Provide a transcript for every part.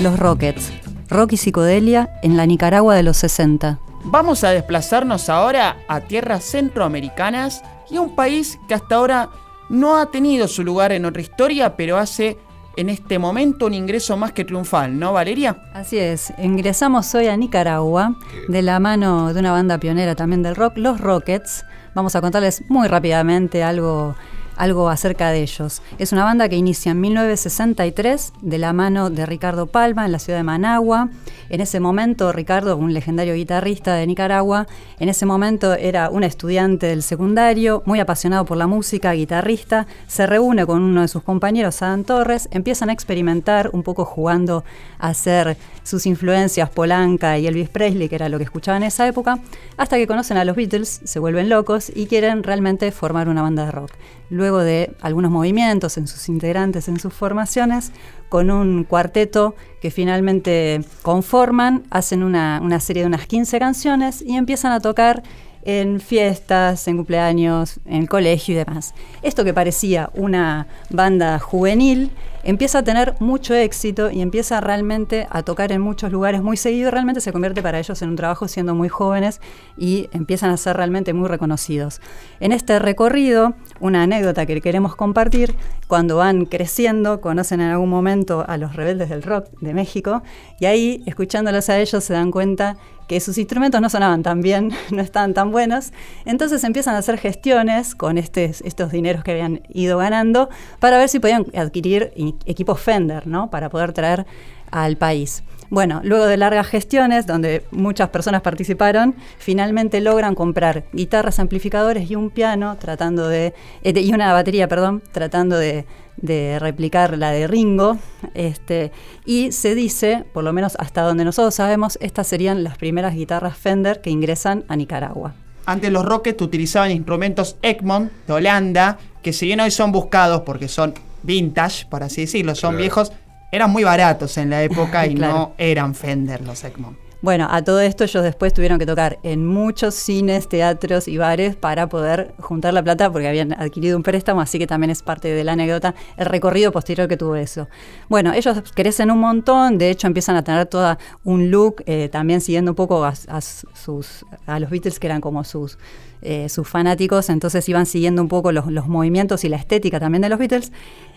Los Rockets, rock y psicodelia en la Nicaragua de los 60. Vamos a desplazarnos ahora a tierras centroamericanas y a un país que hasta ahora no ha tenido su lugar en otra historia, pero hace en este momento un ingreso más que triunfal, ¿no, Valeria? Así es, ingresamos hoy a Nicaragua de la mano de una banda pionera también del rock, los Rockets. Vamos a contarles muy rápidamente algo algo acerca de ellos. Es una banda que inicia en 1963 de la mano de Ricardo Palma en la ciudad de Managua. En ese momento, Ricardo, un legendario guitarrista de Nicaragua, en ese momento era un estudiante del secundario, muy apasionado por la música, guitarrista, se reúne con uno de sus compañeros, Adam Torres, empiezan a experimentar un poco jugando a hacer sus influencias Polanca y Elvis Presley, que era lo que escuchaban en esa época, hasta que conocen a los Beatles, se vuelven locos y quieren realmente formar una banda de rock. Luego de algunos movimientos en sus integrantes, en sus formaciones, con un cuarteto que finalmente conforman, hacen una, una serie de unas 15 canciones y empiezan a tocar en fiestas, en cumpleaños, en colegio y demás. Esto que parecía una banda juvenil empieza a tener mucho éxito y empieza realmente a tocar en muchos lugares muy seguido. Realmente se convierte para ellos en un trabajo siendo muy jóvenes y empiezan a ser realmente muy reconocidos. En este recorrido, una anécdota que queremos compartir, cuando van creciendo, conocen en algún momento a los rebeldes del rock de México y ahí, escuchándolos a ellos, se dan cuenta que sus instrumentos no sonaban tan bien, no estaban tan buenos. Entonces empiezan a hacer gestiones con estos dineros que habían ido ganando para ver si podían adquirir equipos Fender, ¿no? Para poder traer al país. Bueno, luego de largas gestiones, donde muchas personas participaron, finalmente logran comprar guitarras, amplificadores y un piano, tratando de. Eh, y una batería, perdón, tratando de, de replicar la de Ringo. Este, y se dice, por lo menos hasta donde nosotros sabemos, estas serían las primeras guitarras Fender que ingresan a Nicaragua. Antes los Rockets utilizaban instrumentos Egmont de Holanda, que si bien hoy son buscados porque son vintage, por así decirlo, son viejos, eran muy baratos en la época y no eran Fender los Egmont. Bueno, a todo esto ellos después tuvieron que tocar en muchos cines, teatros y bares para poder juntar la plata porque habían adquirido un préstamo, así que también es parte de la anécdota el recorrido posterior que tuvo eso. Bueno, ellos crecen un montón, de hecho empiezan a tener toda un look, eh, también siguiendo un poco a, sus, a los Beatles que eran como sus, eh, sus fanáticos, entonces iban siguiendo un poco los, los movimientos y la estética también de los Beatles.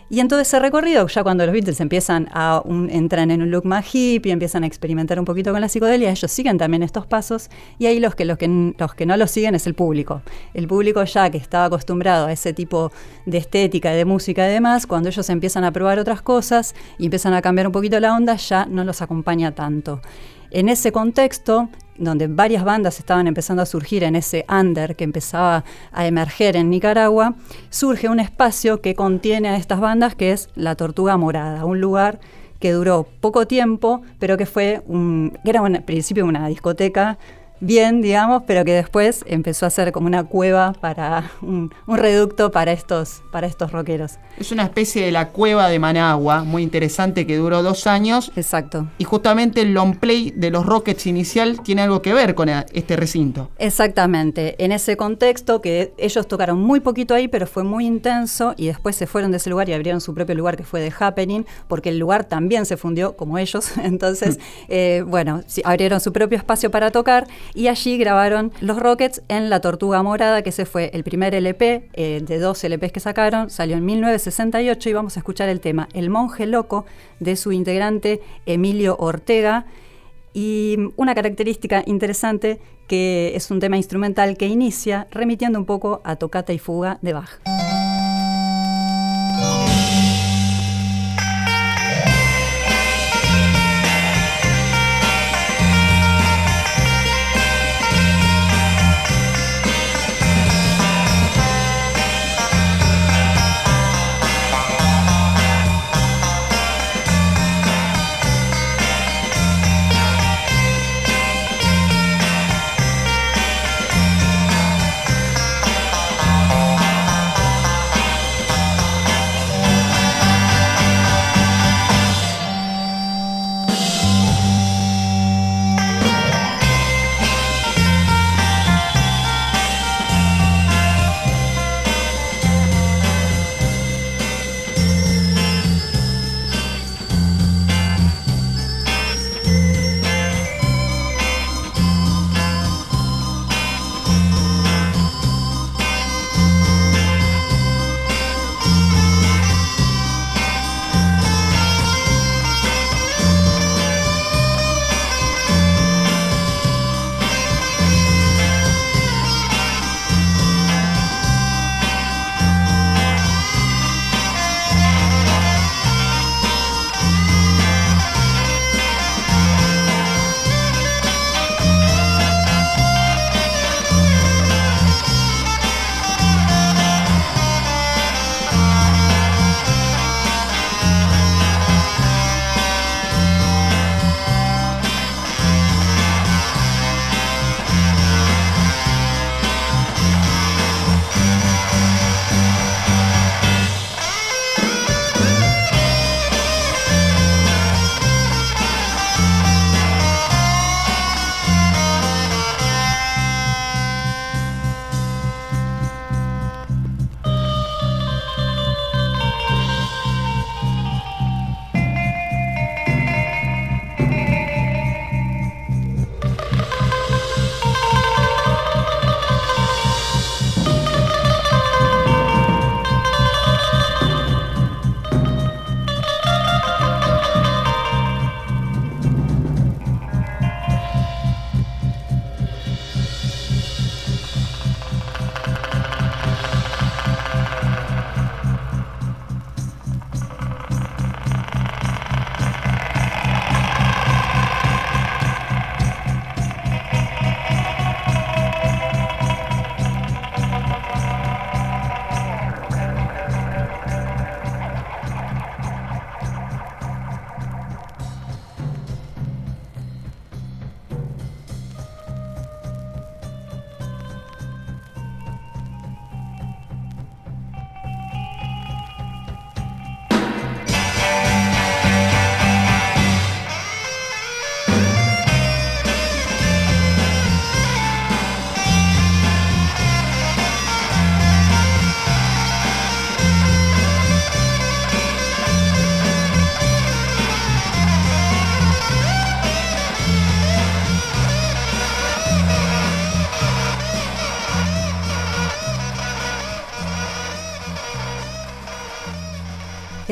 Y en todo ese recorrido, ya cuando los Beatles empiezan a entran en un look más hippie, empiezan a experimentar un poquito con la psicodelia, ellos siguen también estos pasos y ahí los que, los que, los que no lo siguen es el público. El público ya que estaba acostumbrado a ese tipo de estética, de música y demás, cuando ellos empiezan a probar otras cosas y empiezan a cambiar un poquito la onda, ya no los acompaña tanto. En ese contexto, donde varias bandas estaban empezando a surgir en ese under que empezaba a emerger en Nicaragua, surge un espacio que contiene a estas bandas que es La Tortuga Morada, un lugar que duró poco tiempo, pero que fue un, que era en principio una discoteca bien, digamos, pero que después empezó a ser como una cueva para un, reducto para estos, para estos rockeros. Es una especie de la cueva de Managua, muy interesante, que duró dos años. Exacto. Y justamente el long play de los Rockets inicial tiene algo que ver con este recinto. Exactamente. En ese contexto, que ellos tocaron muy poquito ahí, pero fue muy intenso, y después se fueron de ese lugar y abrieron su propio lugar que fue The Happening, porque el lugar también se fundió como ellos. Entonces, eh, bueno, abrieron su propio espacio para tocar y allí grabaron Los Rockets en La Tortuga Morada, que ese fue el primer LP eh, de dos LPs que sacaron, salió en 1968 y vamos a escuchar el tema El monje loco de su integrante Emilio Ortega. Y una característica interesante que es un tema instrumental que inicia remitiendo un poco a Tocata y Fuga de Bach.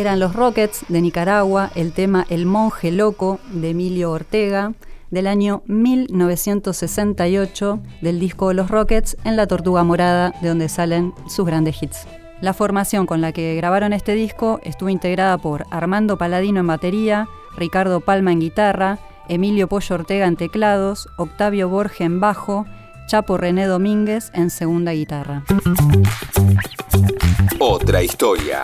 Eran los Rockets de Nicaragua, el tema El monje loco de Emilio Ortega, del año 1968 del disco Los Rockets en La Tortuga Morada, de donde salen sus grandes hits. La formación con la que grabaron este disco estuvo integrada por Armando Paladino en batería, Ricardo Palma en guitarra, Emilio Pollo Ortega en teclados, Octavio Borge en bajo, Chapo René Domínguez en segunda guitarra. Otra historia.